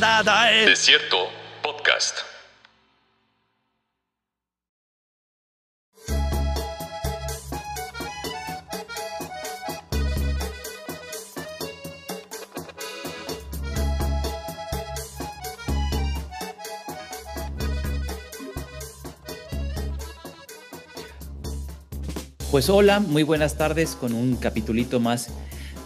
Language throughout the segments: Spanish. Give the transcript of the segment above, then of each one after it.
Desierto Podcast. Pues hola, muy buenas tardes con un capitulito más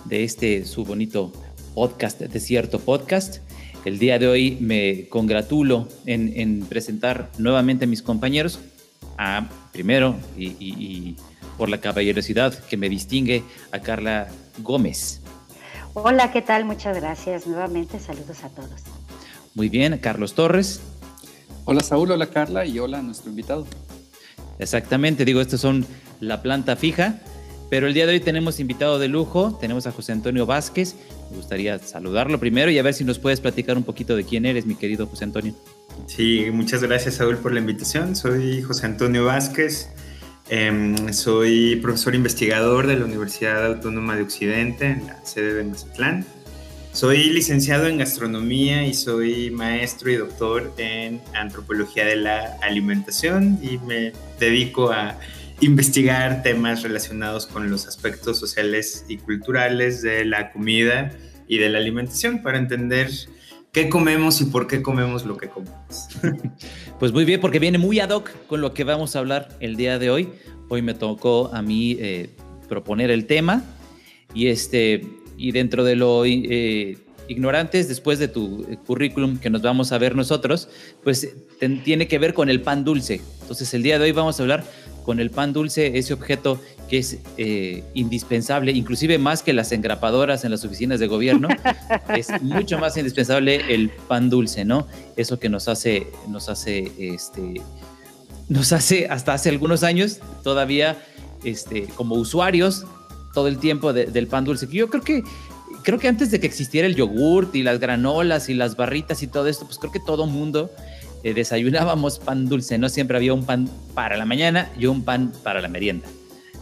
de este su bonito podcast, Desierto Podcast. El día de hoy me congratulo en, presentar nuevamente a mis compañeros, a primero y, por la caballerosidad que me distingue a Carla Gómez. Hola, ¿qué tal? Muchas gracias. Nuevamente saludos a todos. Muy bien, Carlos Torres. Hola Saúl, hola Carla y hola a nuestro invitado. Exactamente, digo, estos son la planta fija, pero el día de hoy tenemos invitado de lujo, tenemos a José Antonio Vázquez. Me gustaría saludarlo primero y a ver si nos puedes platicar un poquito de quién eres, mi querido José Antonio. Sí, muchas gracias Saúl por la invitación. Soy José Antonio Vázquez, em, soy profesor investigador de la Universidad Autónoma de Occidente en la sede de Mazatlán. Soy licenciado en gastronomía y soy maestro y doctor en antropología de la alimentación y me dedico a investigar temas relacionados con los aspectos sociales y culturales de la comida y de la alimentación para entender qué comemos y por qué comemos lo que comemos. Pues muy bien, porque viene muy ad hoc con lo que vamos a hablar el día de hoy. Hoy me tocó a mí eh, proponer el tema y este y dentro de lo eh, ignorantes, después de tu currículum que nos vamos a ver nosotros, pues tiene que ver con el pan dulce. Entonces el día de hoy vamos a hablar con el pan dulce, ese objeto que es eh, indispensable, inclusive más que las engrapadoras en las oficinas de gobierno, es mucho más indispensable el pan dulce, ¿no? Eso que nos hace, nos hace, este, nos hace hasta hace algunos años todavía, este, como usuarios todo el tiempo del pan dulce. Yo creo que creo que antes de que existiera el yogurt y las granolas y las barritas y todo esto, pues creo que todo mundo eh, desayunábamos pan dulce, ¿no? Siempre había un pan para la mañana y un pan para la merienda,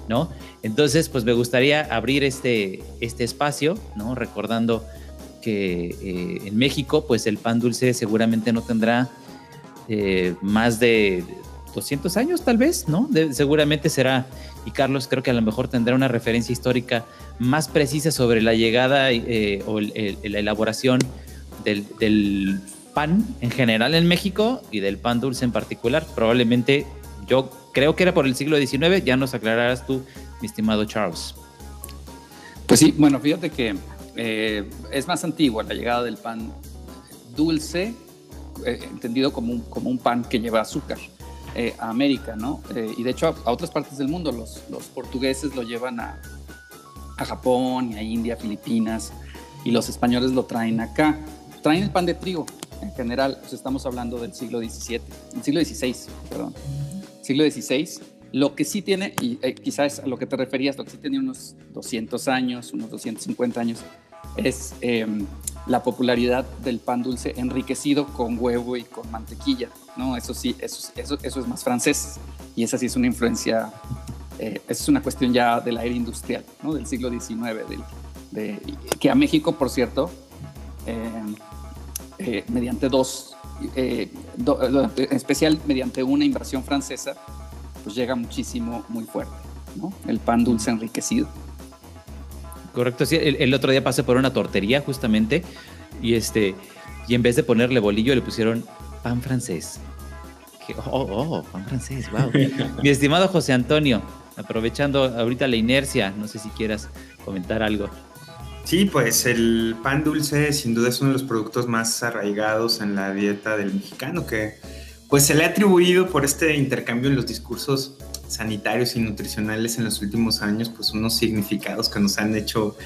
¿no? Entonces, pues me gustaría abrir este, este espacio, ¿no? Recordando que eh, en México, pues el pan dulce seguramente no tendrá eh, más de 200 años tal vez, ¿no? seguramente será, y Carlos creo que a lo mejor tendrá una referencia histórica más precisa sobre la llegada eh, o la elaboración del, pan en general en México y del pan dulce en particular. Probablemente yo creo que era por el siglo XIX, ya nos aclararás tú, mi estimado Charles. Pues sí, bueno, fíjate que eh, es más antigua la llegada del pan dulce, eh, entendido como un, como un pan que lleva azúcar. Eh, a América, ¿no? Eh, y de hecho a, otras partes del mundo. Los, los portugueses lo llevan a, a, Japón a India, Filipinas, y los españoles lo traen acá. Traen el pan de trigo, en general, pues estamos hablando del siglo XVII, el siglo XVI, perdón. Siglo XVI. Lo que sí tiene, y eh, quizás a lo que te referías, lo que sí tiene unos 200 años, unos 250 años, es em, la popularidad del pan dulce enriquecido con huevo y con mantequilla, ¿no? Eso sí, eso, eso, eso es más francés y esa sí es una influencia, eh, es una cuestión ya de la era industrial, ¿no? Del siglo XIX, de, que a México, por cierto, em, eh, mediante dos, eh, en especial mediante una invasión francesa, pues llega muchísimo, muy fuerte, ¿no? El pan dulce enriquecido. Correcto, sí. El, otro día pasé por una tortería justamente y este y en vez de ponerle bolillo le pusieron pan francés. oh, oh, pan francés, wow. Mi estimado José Antonio, aprovechando ahorita la inercia, no sé si quieras comentar algo. Sí, pues el pan dulce sin duda es uno de los productos más arraigados en la dieta del mexicano que pues se le ha atribuido por este intercambio en los discursos sanitarios y nutricionales en los últimos años, pues unos significados que nos han hecho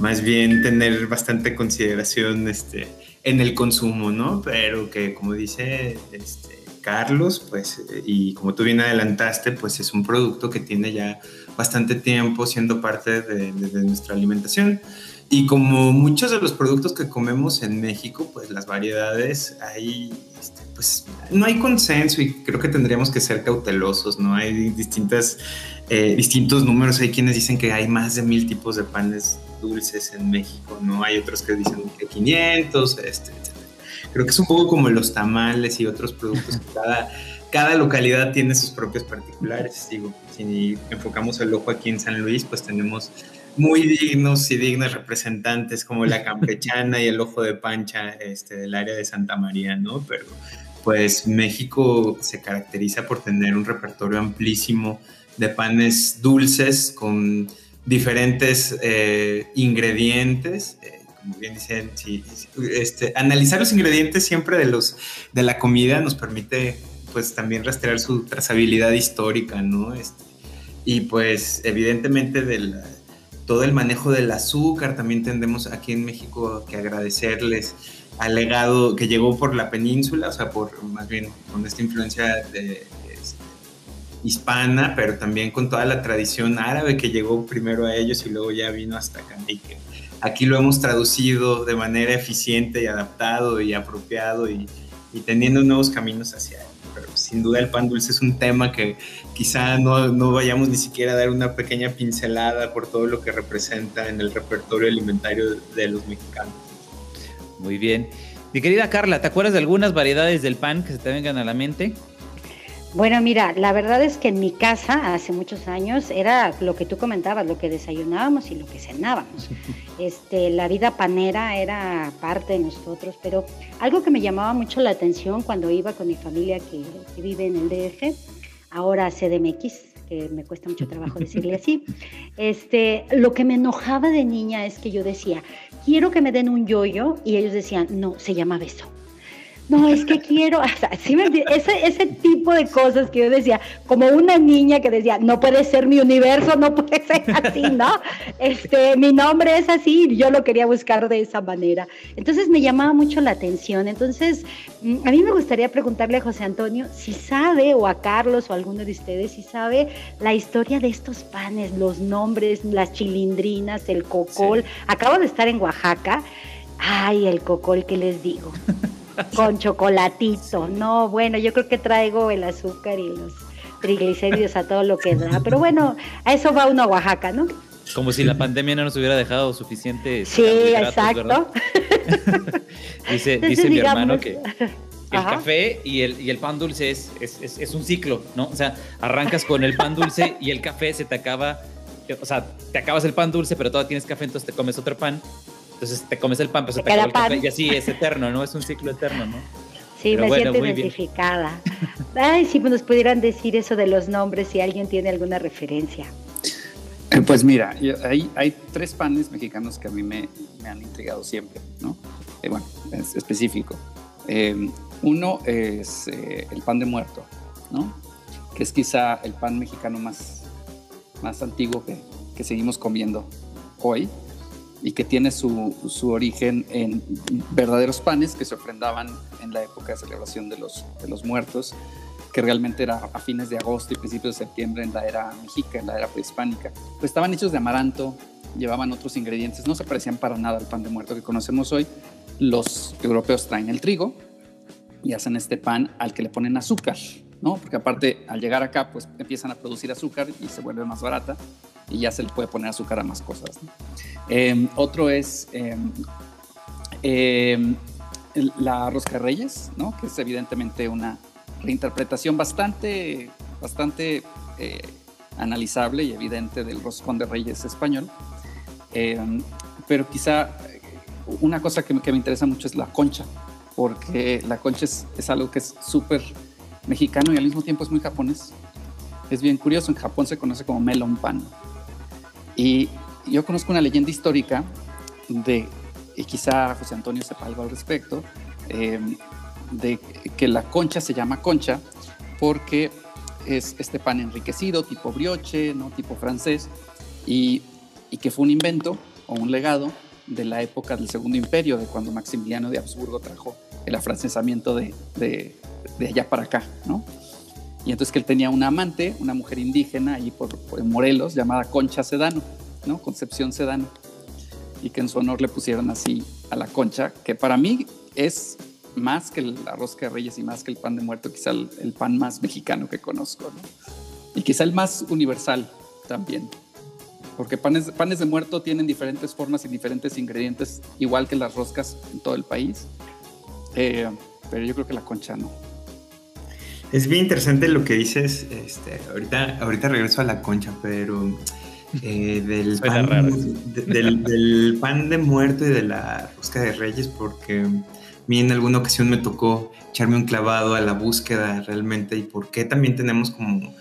más bien tener bastante consideración este, en el consumo, ¿no? Pero que como dice este, Carlos, pues, y como tú bien adelantaste, pues es un producto que tiene ya bastante tiempo siendo parte de, de nuestra alimentación. Y como muchos de los productos que comemos en México, pues las variedades hay, este, pues no hay consenso y creo que tendríamos que ser cautelosos, ¿no? Hay distintas, eh, distintos números, hay quienes dicen que hay más de mil tipos de panes dulces en México, ¿no? Hay otros que dicen que 500, este. Creo que es un poco como los tamales y otros productos cada, cada localidad tiene sus propios particulares. Digo, si enfocamos el ojo aquí en San Luis, pues tenemos muy dignos y dignas representantes como la campechana y el ojo de pancha este, del área de Santa María, ¿no? Pero pues México se caracteriza por tener un repertorio amplísimo de panes dulces con diferentes eh, ingredientes. Eh, como bien dicen, este, analizar los ingredientes siempre de, los, de la comida nos permite pues también rastrear su trazabilidad histórica, ¿no? Este, y pues evidentemente del, todo el manejo del azúcar, también tendemos aquí en México que agradecerles al legado que llegó por la península, o sea, por más bien con esta influencia este, hispana, pero también con toda la tradición árabe que llegó primero a ellos y luego ya vino hasta acá. Aquí lo hemos traducido de manera eficiente y adaptado y apropiado y teniendo nuevos caminos hacia él. Sin duda el pan dulce es un tema que quizá no, no vayamos ni siquiera a dar una pequeña pincelada por todo lo que representa en el repertorio alimentario de los mexicanos. Muy bien. Mi querida Carla, ¿te acuerdas de algunas variedades del pan que se te vengan a la mente? Bueno, mira, la verdad es que en mi casa hace muchos años era lo que tú comentabas, lo que desayunábamos y lo que cenábamos. Este, la vida panera era parte de nosotros, pero algo que me llamaba mucho la atención cuando iba con mi familia que, que vive en el DF, ahora CDMX, que me cuesta mucho trabajo decirle así, este, lo que me enojaba de niña es que yo decía, quiero que me den un yoyo, y ellos decían, no, se llama beso no, es que quiero, ese, ese tipo de cosas que yo decía, como una niña que decía, no puede ser mi universo, no puede ser así, ¿no? Este, mi nombre es así, yo lo quería buscar de esa manera. Entonces me llamaba mucho la atención. Entonces, mm, a mí me gustaría preguntarle a José Antonio si sabe, o a Carlos o a alguno de ustedes, si sabe la historia de estos panes, los nombres, las chilindrinas, el cocol. Acabo de estar en Oaxaca. Ay, el cocol, ¿qué les digo? con chocolatito. No, bueno, yo creo que traigo el azúcar y los triglicéridos a todo lo que da. Pero bueno, a eso va uno a Oaxaca, ¿no? Como si la pandemia no nos hubiera dejado suficiente. Sí, exacto. dice dice mi hermano que el café y el, y el pan dulce es, es, es, un ciclo, ¿no? O sea, arrancas con el pan dulce y el café se te acaba, o sea, te acabas el pan dulce, pero todavía tienes café, entonces te comes otro pan entonces te comes el pan, pero se te, el café y así es eterno, ¿no? Es un ciclo eterno, ¿no? Sí, me siento identificada. Ay, si nos pudieran decir eso de los nombres, si alguien tiene alguna referencia. Eh, pues mira, hay, hay tres panes mexicanos que a mí me, me han intrigado siempre, ¿no? Eh, bueno, es específico. Eh, uno es el pan de muerto, ¿no? Que es quizá el pan mexicano más, más antiguo que, que seguimos comiendo hoy y que tiene su, su, origen en verdaderos panes que se ofrendaban en la época de celebración de los, de los muertos, que realmente era a fines de agosto y principios de septiembre en la era mexica, en la era prehispánica. Pues estaban hechos de amaranto, llevaban otros ingredientes, no se parecían para nada al pan de muerto que conocemos hoy. Los europeos traen el trigo y hacen este pan al que le ponen azúcar, ¿no? Porque aparte al llegar acá pues empiezan a producir azúcar y se vuelve más barata y ya se le puede poner azúcar a más cosas. Em, otro es em, em, la rosca reyes, ¿no? que es evidentemente una reinterpretación bastante, bastante eh, analizable y evidente del roscón de reyes español. pero quizá una cosa que, que, me interesa mucho es la concha, porque la concha es, es algo que es súper mexicano y al mismo tiempo es muy japonés. Es bien curioso, en Japón se conoce como melon pan. Y yo conozco una leyenda histórica de, y quizá José Antonio sepa algo al respecto, em, de que la concha se llama concha porque es este pan enriquecido, tipo brioche, ¿no? tipo francés, y, y que fue un invento o un legado de la época del Segundo Imperio, de cuando Maximiliano de Habsburgo trajo el afrancesamiento de, de, de allá para acá, ¿no? Y entonces que él tenía una amante, una mujer indígena ahí por, Morelos, llamada Concha Sedano, ¿no? Concepción Sedano. Y que en su honor le pusieron así a la concha, que para mí es más que el arroz de reyes y más que el pan de muerto, quizá el, pan más mexicano que conozco, ¿no? Y quizá el más universal también. Porque panes, panes de muerto tienen diferentes formas y diferentes ingredientes, igual que las roscas en todo el país. Eh, pero yo creo que la concha no. Es bien interesante lo que dices. Este, ahorita, ahorita regreso a la concha, pero eh, del, pan, del, pan de muerto y de la rosca de reyes, porque a mí en alguna ocasión me tocó echarme un clavado a la búsqueda realmente y por qué también tenemos como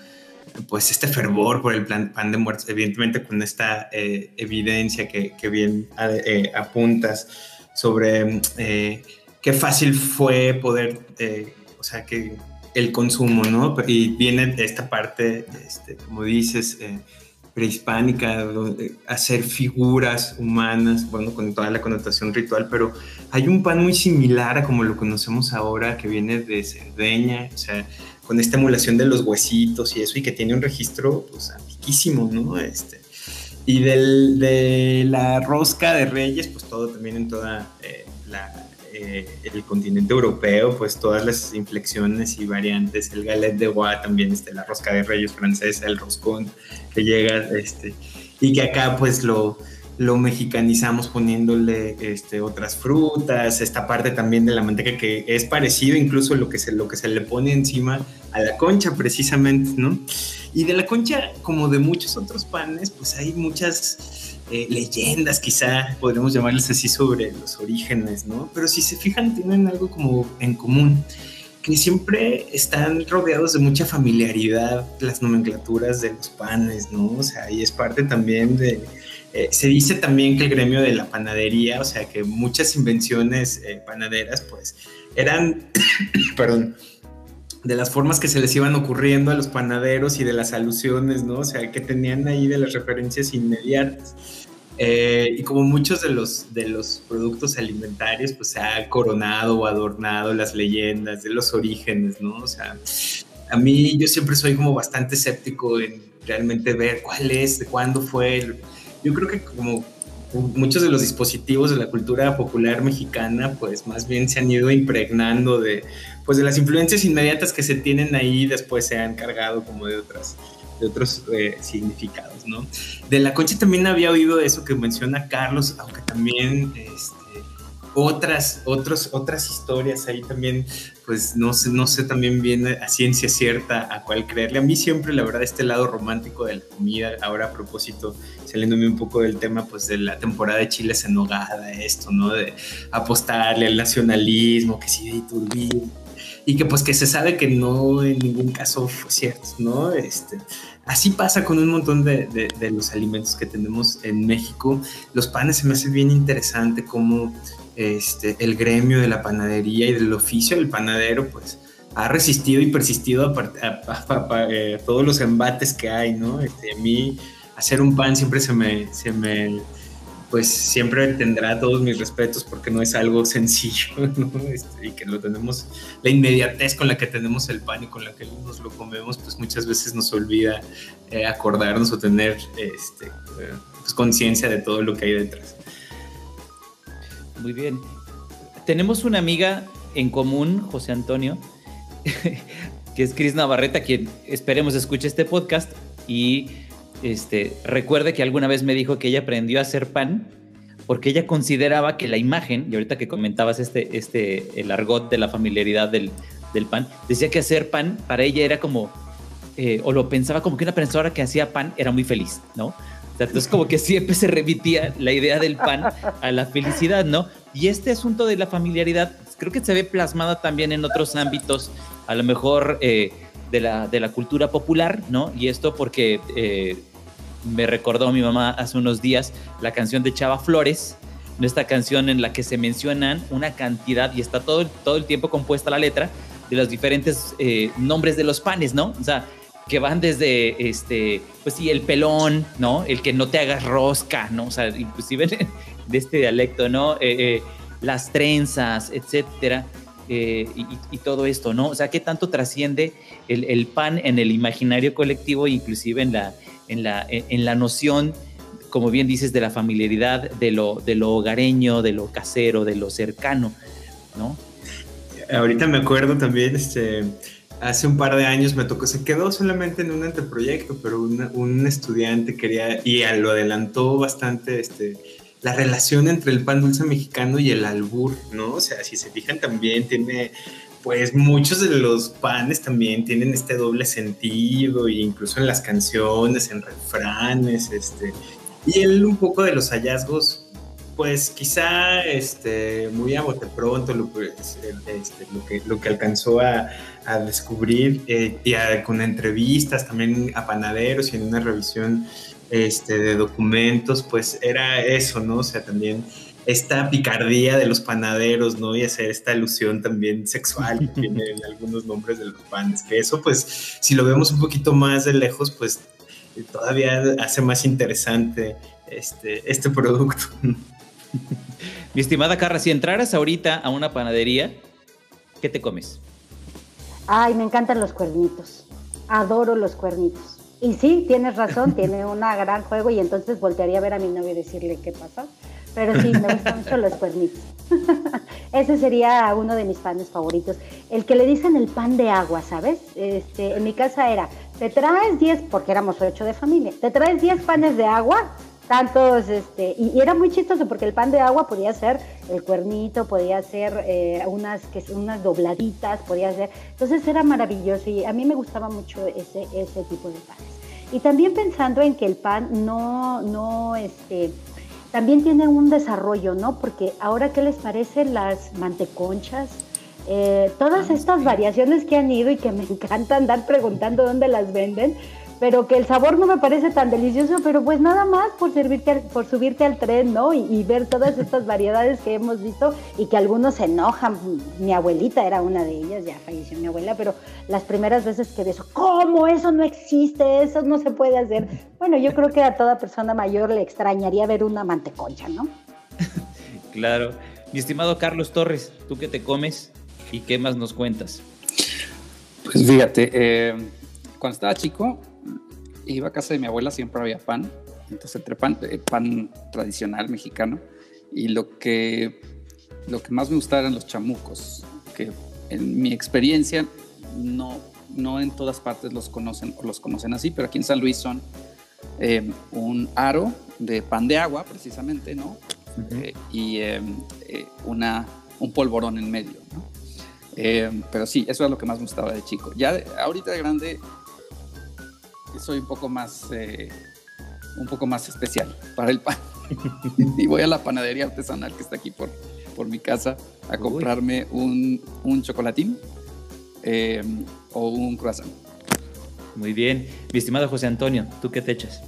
pues este fervor por el plan, pan de muertos, evidentemente con esta eh, evidencia que, que bien eh, apuntas sobre qué fácil fue poder, o sea, que el consumo, ¿no? Y viene esta parte, este, como dices, eh, prehispánica, hacer figuras humanas, bueno, con toda la connotación ritual, pero hay un pan muy similar a como lo conocemos ahora, que viene de Cerdeña, o sea, con esta emulación de los huesitos y eso, y que tiene un registro, pues, antiquísimo, ¿no? Este, y del, de la rosca de reyes, pues todo también en toda eh, la eh, el continente europeo, pues todas las inflexiones y variantes, el galet de Gua también, este, la rosca de reyes francesa, el roscón que llega, este, y que acá pues lo, lo mexicanizamos poniéndole este, otras frutas, esta parte también de la manteca que es parecido incluso lo que se, lo que se le pone encima a la concha precisamente, ¿no? Y de la concha, como de muchos otros panes, pues hay muchas eh, leyendas, quizá podríamos llamarles así, sobre los orígenes, ¿no? Pero si se fijan, tienen algo como en común, que siempre están rodeados de mucha familiaridad las nomenclaturas de los panes, ¿no? O sea, y es parte también de... Eh, se dice también que el gremio de la panadería, o sea, que muchas invenciones eh, panaderas, pues, eran, perdón, de las formas que se les iban ocurriendo a los panaderos y de las alusiones, ¿no? O sea, que tenían ahí de las referencias inmediatas. Eh, y como muchos de los, de los productos alimentarios, pues se ha coronado o adornado las leyendas de los orígenes, ¿no? O sea, a mí yo siempre soy como bastante escéptico en realmente ver cuál es, de cuándo fue. Yo creo que como muchos de los dispositivos de la cultura popular mexicana, pues más bien se han ido impregnando de, pues de las influencias inmediatas que se tienen ahí, después se han cargado como de otras de otros eh, significados, ¿no? De la concha también había oído eso que menciona Carlos, aunque también este, otras, otras historias ahí también, pues no sé, no sé también bien a ciencia cierta a cuál creerle. A mí siempre, la verdad, este lado romántico de la comida, ahora a propósito, saliéndome un poco del tema, pues de la temporada de chiles en nogada, esto, ¿no? De apostarle al nacionalismo, que sí, de Iturbide, y que pues que se sabe que no en ningún caso fue cierto, ¿no? Este, así pasa con un montón de, de, los alimentos que tenemos en México. Los panes se me hace bien interesante como este, el gremio de la panadería y del oficio del panadero, pues ha resistido y persistido a, eh, todos los embates que hay, ¿no? Este, a mí hacer un pan siempre se me, se me pues siempre tendrá todos mis respetos porque no es algo sencillo, ¿no? Este, y que lo tenemos, la inmediatez con la que tenemos el pan y con la que nos lo comemos, pues muchas veces nos olvida eh, acordarnos o tener este, eh, pues, conciencia de todo lo que hay detrás. Muy bien. Tenemos una amiga en común, José Antonio, que es Cris Navarreta, quien esperemos escuche este podcast y este, recuerde que alguna vez me dijo que ella aprendió a hacer pan porque ella consideraba que la imagen, y ahorita que comentabas este, este, el argot de la familiaridad del, del pan, decía que hacer pan para ella era como, eh, o lo pensaba como que una persona que hacía pan era muy feliz, ¿no? entonces como que siempre se remitía la idea del pan a la felicidad, ¿no? Y este asunto de la familiaridad creo que se ve plasmada también en otros ámbitos, a lo mejor eh, de, la, de la cultura popular, ¿no? Y esto porque eh, me recordó mi mamá hace unos días la canción de Chava Flores, esta canción en la que se mencionan una cantidad y está todo, todo el tiempo compuesta la letra de los diferentes eh, nombres de los panes, ¿no? O sea, que van desde, este, pues sí, el pelón, ¿no? El que no te hagas rosca, ¿no? O sea, inclusive de este dialecto, ¿no? Eh, las trenzas, etcétera. Y, y, todo esto, ¿no? O sea, ¿qué tanto trasciende el, el, pan en el imaginario colectivo, inclusive en la, en la, en la noción, como bien dices, de la familiaridad, de lo, de lo hogareño, de lo casero, de lo cercano, ¿no? Ahorita me acuerdo también, este, hace un par de años me tocó, se quedó solamente en un anteproyecto, pero un estudiante quería, y lo adelantó bastante, este, la relación entre el pan dulce mexicano y el albur, ¿no? O sea, si se fijan también tiene, pues muchos de los panes también tienen este doble sentido, e incluso en las canciones, en refranes, este, y él un poco de los hallazgos pues quizá este, muy a bote pronto lo, este, que, lo que alcanzó a, descubrir eh, y con entrevistas también a panaderos y en una revisión este, de documentos, pues era eso, ¿no? O sea, también esta picardía de los panaderos, ¿no? Y hacer esta alusión también sexual que tienen algunos nombres de los panes, que eso, pues, si lo vemos un poquito más de lejos, pues todavía hace más interesante este, este producto. Mi estimada Carra, si entraras ahorita a una panadería, ¿qué te comes? Ay, me encantan los cuernitos. Adoro los cuernitos. Y sí, tienes razón, tiene un gran juego y entonces voltearía a ver a mi novio y decirle qué pasa. Pero sí, me gustan mucho los cuernitos. Ese sería uno de mis panes favoritos. El que le dicen el pan de agua, ¿sabes? Este, en mi casa era, te traes 10, porque éramos ocho de familia, te traes 10 panes de agua tantos, este, y, era muy chistoso porque el pan de agua podía ser el cuernito, podía ser eh, unas, que, unas dobladitas, podía ser, entonces era maravilloso y a mí me gustaba mucho ese, ese tipo de panes. Y también pensando en que el pan no, no, este, también tiene un desarrollo, ¿no? Porque ahora, ¿qué les parece las manteconchas? Eh, todas ah, estas variaciones que han ido y que me encanta andar preguntando dónde las venden, pero que el sabor no me parece tan delicioso, pero pues nada más por servirte por subirte al tren, ¿no? Y, ver todas estas variedades que hemos visto y que algunos se enojan. Mi abuelita era una de ellas, ya falleció mi abuela, pero las primeras veces que eso, ¿cómo eso no existe? Eso no se puede hacer. Bueno, yo creo que a toda persona mayor le extrañaría ver una manteconcha, ¿no? claro. Mi estimado Carlos Torres, ¿tú qué te comes y qué más nos cuentas? Pues fíjate, eh, cuando estaba chico, iba a casa de mi abuela, siempre había pan. Entonces, entre pan, eh, pan tradicional mexicano. Y lo que, lo que más me gustaba eran los chamucos, que en mi experiencia no, no en todas partes los conocen o los conocen así, pero aquí en San Luis son eh, un aro de pan de agua, precisamente, ¿no? Eh, y una, un polvorón en medio, ¿no? pero sí, eso es lo que más me gustaba de chico. Ya ahorita de grande soy un poco más, eh, un poco más especial para el pan. y voy a la panadería artesanal que está aquí por, por mi casa a comprarme un, un, chocolatín eh, o un croissant. Muy bien. Mi estimado José Antonio, ¿tú qué te echas?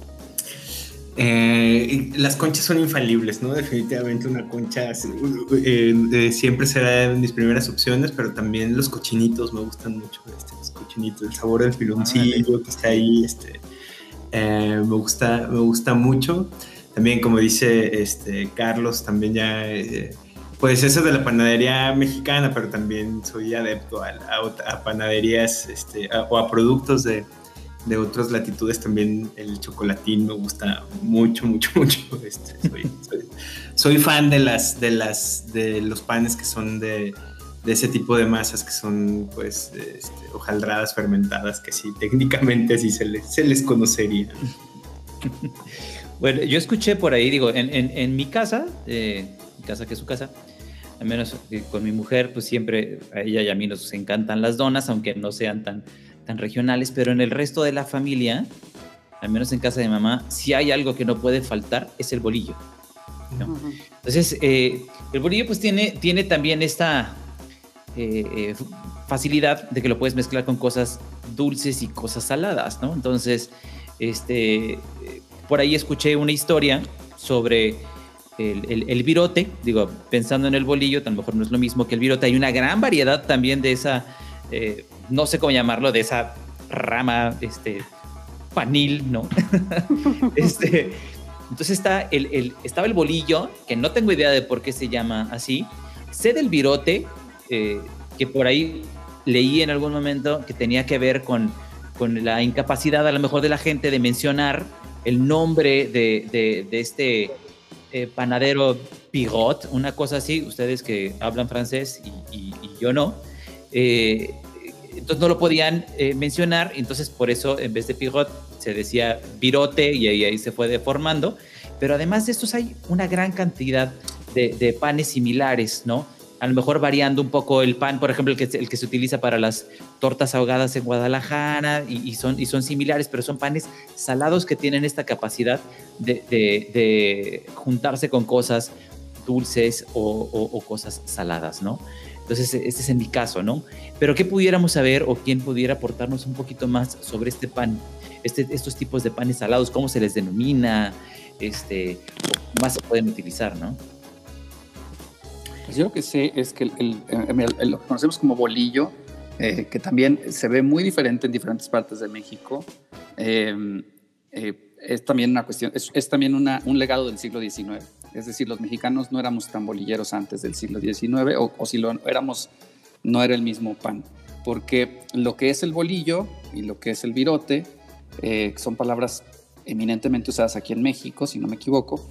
Eh, las conchas son infalibles, ¿no? Definitivamente una concha siempre será de mis primeras opciones, pero también los cochinitos me gustan mucho. Este, el sabor del piloncillo que está ahí, este, eh, me, gusta, me gusta mucho. También, como dice este, Carlos, también ya, eh, pues eso de la panadería mexicana, pero también soy adepto a, panaderías este, o a productos de, de otras latitudes también el chocolatín me gusta mucho, mucho, mucho. Este, soy, fan de las, de las, de los panes que son de, de ese tipo de masas que son pues este, hojaldradas fermentadas que sí técnicamente sí se les, se les conocería. bueno, yo escuché por ahí, digo, en, en, mi casa, eh, mi casa que es su casa, al menos eh, con mi mujer, pues siempre a ella y a mí nos encantan las donas, aunque no sean tan, tan regionales, pero en el resto de la familia, al menos en casa de mamá, si hay algo que no puede faltar, es el bolillo. Entonces, eh, el bolillo pues tiene, tiene también esta, eh, eh, facilidad de que lo puedes mezclar con cosas dulces y cosas saladas, ¿no? Entonces, este, por ahí escuché una historia sobre el, el, virote, digo, pensando en el bolillo, a lo mejor no es lo mismo que el virote, hay una gran variedad también de esa, eh, no sé cómo llamarlo, de esa rama, este, panil, ¿no? este, entonces está el, el, estaba el bolillo, que no tengo idea de por qué se llama así, sé del virote, eh, que por ahí leí en algún momento que tenía que ver con, con la incapacidad a lo mejor de la gente de mencionar el nombre de, de, este eh, panadero Pigot, una cosa así, ustedes que hablan francés y, yo no. Eh, entonces no lo podían mencionar, entonces por eso en vez de Pigot se decía virote y ahí, ahí se fue deformando. Pero además de estos hay una gran cantidad de, panes similares, ¿no? A lo mejor variando un poco el pan, por ejemplo, el que, el que se utiliza para las tortas ahogadas en Guadalajara, y, son, y son similares, pero son panes salados que tienen esta capacidad de, juntarse con cosas dulces o, cosas saladas, ¿no? Entonces, este es en mi caso, ¿no? Pero ¿qué pudiéramos saber o quién pudiera aportarnos un poquito más sobre este pan, este, estos tipos de panes salados, cómo se les denomina, este, más se pueden utilizar, ¿no? Pues yo lo que sé es que lo conocemos como bolillo, eh, que también se ve muy diferente en diferentes partes de México. Eh, es también una cuestión, es, también un legado del siglo XIX. Es decir, los mexicanos no éramos tan bolilleros antes del siglo XIX, o, si lo éramos, no era el mismo pan. Porque lo que es el bolillo y lo que es el virote eh, son palabras eminentemente usadas aquí en México, si no me equivoco,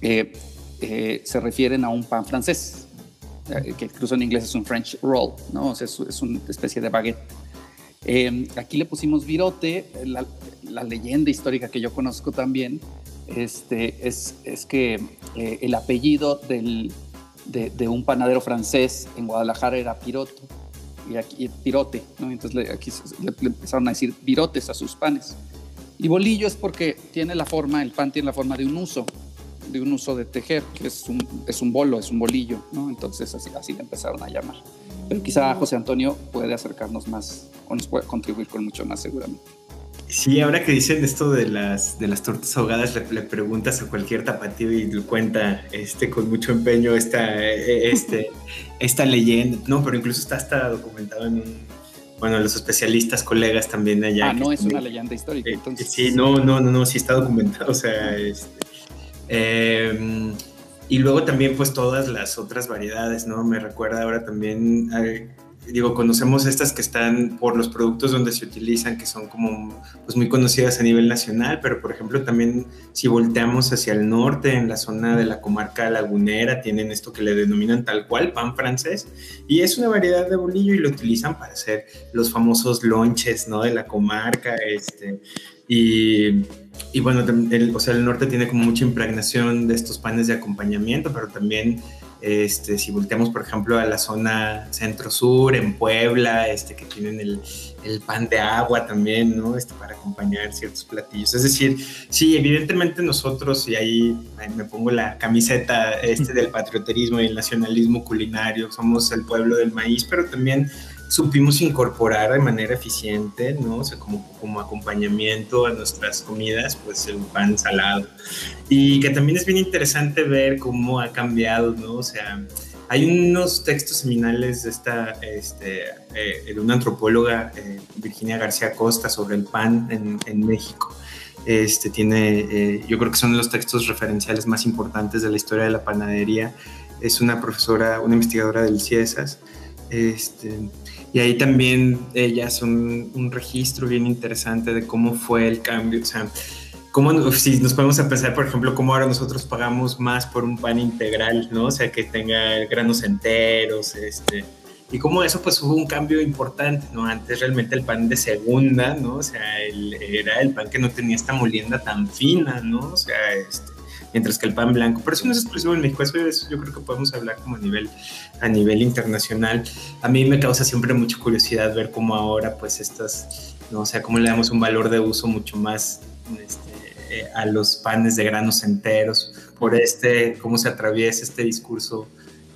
se refieren a un pan francés. Eh, que incluso en inglés es un French roll, ¿no? O sea, es, una especie de baguette. Em, aquí le pusimos virote, la, leyenda histórica que yo conozco también este, es, es que eh, el apellido del, de, un panadero francés en Guadalajara era Piroto, y aquí Pirote, ¿no? Entonces aquí le, empezaron a decir virotes a sus panes. Y bolillo es porque tiene la forma, el pan tiene la forma de un uso, de un uso de tejer, que es un, es un bolo, es un bolillo, ¿no? Entonces así, así le empezaron a llamar. Pero quizá José Antonio puede acercarnos más o nos puede contribuir con mucho más seguramente. Sí, ahora que dicen esto de las, de las tortas ahogadas, le, preguntas a cualquier tapatío y le cuenta este, con mucho empeño esta, e, este, esta leyenda, ¿no? Pero incluso está hasta documentado en un, bueno, los especialistas, colegas también allá. Ah, no es una leyenda histórica, eh, entonces. Sí, no, no, no, no, sí está documentado, o sea, este, Em, y luego también pues todas las otras variedades, ¿no? Me recuerda ahora también, digo, conocemos estas que están por los productos donde se utilizan, que son como pues muy conocidas a nivel nacional, pero por ejemplo también si volteamos hacia el norte, en la zona de la comarca lagunera, tienen esto que le denominan tal cual, pan francés, y es una variedad de bolillo y lo utilizan para hacer los famosos lonches, ¿no? De la comarca, este, y y bueno, el, o sea, el norte tiene como mucha impregnación de estos panes de acompañamiento, pero también este, si volteamos, por ejemplo, a la zona centro-sur, en Puebla, este, que tienen el, el, pan de agua también, ¿no? Este, para acompañar ciertos platillos. Es decir, sí, evidentemente nosotros, y ahí, me pongo la camiseta este, del patrioterismo y el nacionalismo culinario, somos el pueblo del maíz, pero también supimos incorporar de manera eficiente, ¿no? O sea, como, como acompañamiento a nuestras comidas, pues el pan salado. Y que también es bien interesante ver cómo ha cambiado, ¿no? O sea, hay unos textos seminales de esta, este, eh, de una antropóloga, eh, Virginia García Costa, sobre el pan en, en México. Este tiene, eh, yo creo que son los textos referenciales más importantes de la historia de la panadería. Es una profesora, una investigadora del CIESAS. Este, y ahí también ellas son un registro bien interesante de cómo fue el cambio. O sea, cómo, si nos podemos a pensar, por ejemplo, cómo ahora nosotros pagamos más por un pan integral, ¿no? O sea, que tenga granos enteros, este. Y cómo eso pues hubo un cambio importante, ¿no? Antes realmente el pan de segunda, ¿no? O sea, era el pan que no tenía esta molienda tan fina, ¿no? O sea, este, mientras que el pan blanco, pero eso no es exclusivo en México, eso, yo creo que podemos hablar como a nivel, a nivel internacional. A mí me causa siempre mucha curiosidad ver cómo ahora pues estas, no o sea, cómo le damos un valor de uso mucho más este, eh, a los panes de granos enteros, por este, cómo se atraviesa este discurso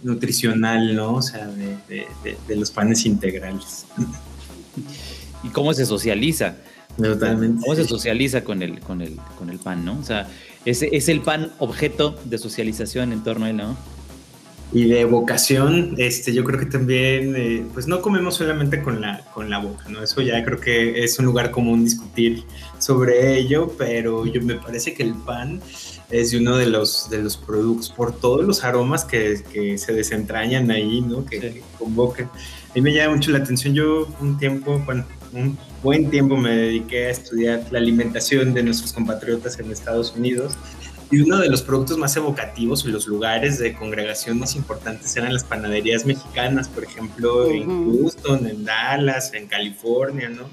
nutricional, ¿no? O sea, de, de los panes integrales. ¿Y cómo se socializa? Totalmente. ¿Cómo se socializa con el, con el, con el pan, no? O sea, es, es el pan objeto de socialización en torno a él, ¿no? Y de vocación, este, yo creo que también, eh, pues no comemos solamente con la, con la boca, ¿no? Eso ya creo que es un lugar común discutir sobre ello, pero yo me parece que el pan es uno de los, de los productos, por todos los aromas que, que se desentrañan ahí, ¿no? Que, que, convocan. A mí me llama mucho la atención, yo un tiempo, bueno, un buen tiempo me dediqué a estudiar la alimentación de nuestros compatriotas en Estados Unidos y uno de los productos más evocativos y los lugares de congregación más importantes eran las panaderías mexicanas, por ejemplo, en Houston, en Dallas, en California, ¿no?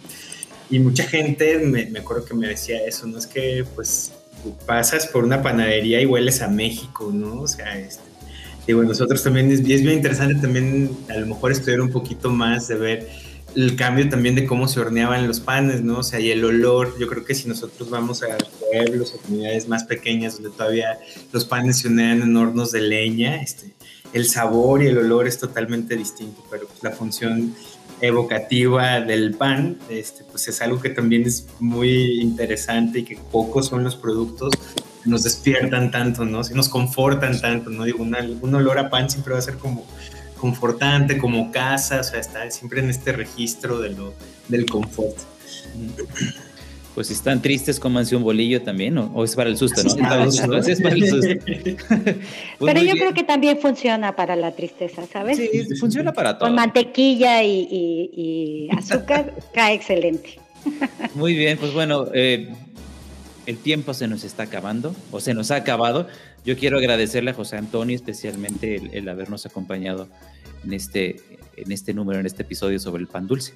Y mucha gente, me, me, acuerdo que me decía eso, ¿no? Es que, pues, pasas por una panadería y hueles a México, ¿no? O sea, este, digo, nosotros también es, es bien interesante también a lo mejor estudiar un poquito más de ver el cambio también de cómo se horneaban los panes, ¿no? O sea, y el olor, yo creo que si nosotros vamos a pueblos o comunidades más pequeñas donde todavía los panes se hornean en hornos de leña, este, el sabor y el olor es totalmente distinto, pero pues la función evocativa del pan, este, pues es algo que también es muy interesante y que pocos son los productos que nos despiertan tanto, ¿no? Si nos confortan tanto, ¿no? Digo, un olor a pan siempre va a ser como confortante, como casa, o sea, está siempre en este registro de lo, del confort. Pues si están tristes, cómanse un bolillo también, ¿o, es para el susto, no? es para el susto. Pues Pero yo creo que también funciona para la tristeza, ¿sabes? Sí, funciona para todo. Con mantequilla y, azúcar, cae excelente. Muy bien, pues bueno, eh, el tiempo se nos está acabando, o se nos ha acabado. Yo quiero agradecerle a José Antonio especialmente el habernos acompañado en este, en este número, en este episodio sobre el pan dulce.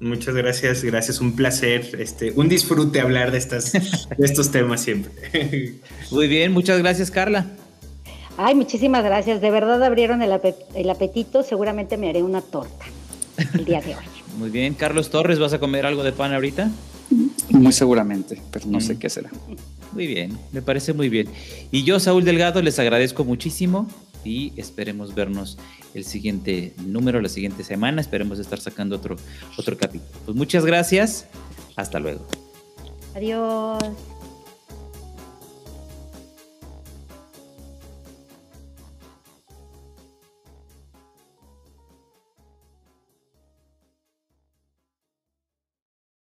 Muchas gracias, gracias, un placer, este, un disfrute hablar de, estas, de estos temas siempre. Muy bien, muchas gracias Carla. Ay, muchísimas gracias, de verdad abrieron el, el apetito, seguramente me haré una torta el día de hoy. Muy bien, Carlos Torres, ¿vas a comer algo de pan ahorita? Muy seguramente, pero no sé mm. qué será. Muy bien, me parece muy bien. Y yo, Saúl Delgado, les agradezco muchísimo y esperemos vernos el siguiente número, la siguiente semana. Esperemos estar sacando otro, otro capítulo. Pues muchas gracias. Hasta luego. Adiós.